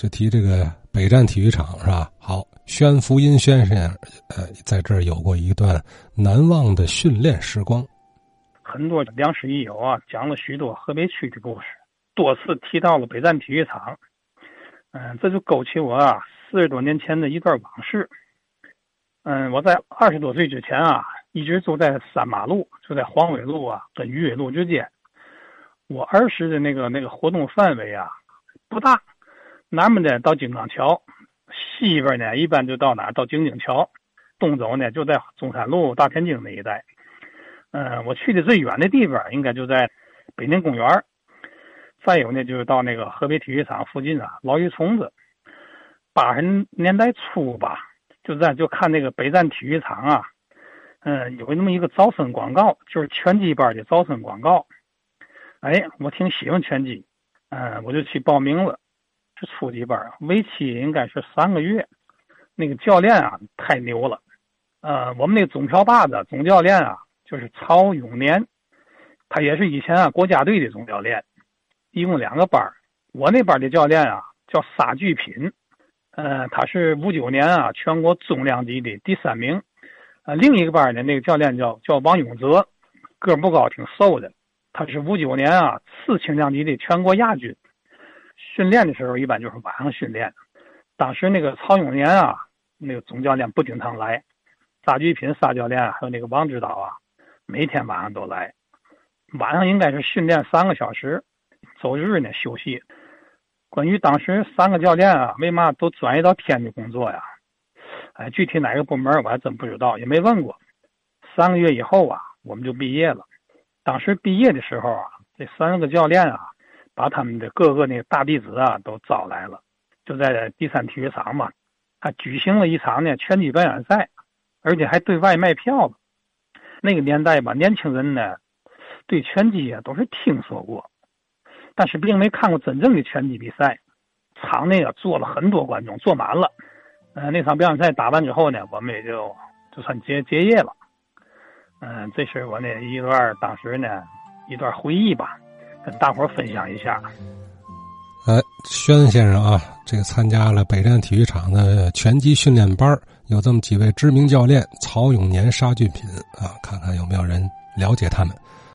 就提这个北站体育场是吧？好，宣福音先生，呃，在这儿有过一段难忘的训练时光。很多良师益友啊，讲了许多河北区的故事，多次提到了北站体育场。嗯，这就勾起我啊四十多年前的一段往事。嗯，我在二十多岁之前啊，一直住在三马路，就在黄纬路啊跟鱼尾路之间。我儿时的那个那个活动范围啊不大。南边呢到金刚桥，西边呢一般就到哪到京津桥，东走呢就在中山路大天津那一带。嗯，我去的最远的地方应该就在北宁公园再有呢就是到那个河北体育场附近啊，老鱼虫子。八十年代初吧，就在就看那个北站体育场啊，嗯，有那么一个招生广告，就是拳击班的招生广告。哎，我挺喜欢拳击，嗯，我就去报名了。是初级班，为期应该是三个月。那个教练啊，太牛了。呃，我们那个总票把子总教练啊，就是曹永年，他也是以前啊国家队的总教练。一共两个班我那班的教练啊叫沙巨品，呃，他是五九年啊全国重量级的第三名。呃，另一个班的那个教练叫叫王永泽，个不高，挺瘦的。他是五九年啊次轻量级的全国亚军。训练的时候一般就是晚上训练。当时那个曹永年啊，那个总教练不经常来，沙菊品沙教练还有那个王指导啊，每天晚上都来。晚上应该是训练三个小时，周日呢休息。关于当时三个教练啊，为嘛都转移到天津工作呀？哎，具体哪个部门我还真不知道，也没问过。三个月以后啊，我们就毕业了。当时毕业的时候啊，这三个教练啊。把他们的各个那个大弟子啊都招来了，就在第三体育场嘛，他举行了一场呢拳击表演赛，而且还对外卖票。那个年代吧，年轻人呢对拳击啊都是听说过，但是并没看过真正的拳击比赛。场内啊坐了很多观众，坐满了。嗯，那场表演赛打完之后呢，我们也就就算结结业了。嗯，这是我那一段当时呢一段回忆吧。跟大伙分享一下。哎，轩先生啊，这个参加了北站体育场的拳击训练班有这么几位知名教练：曹永年、沙俊品啊，看看有没有人了解他们。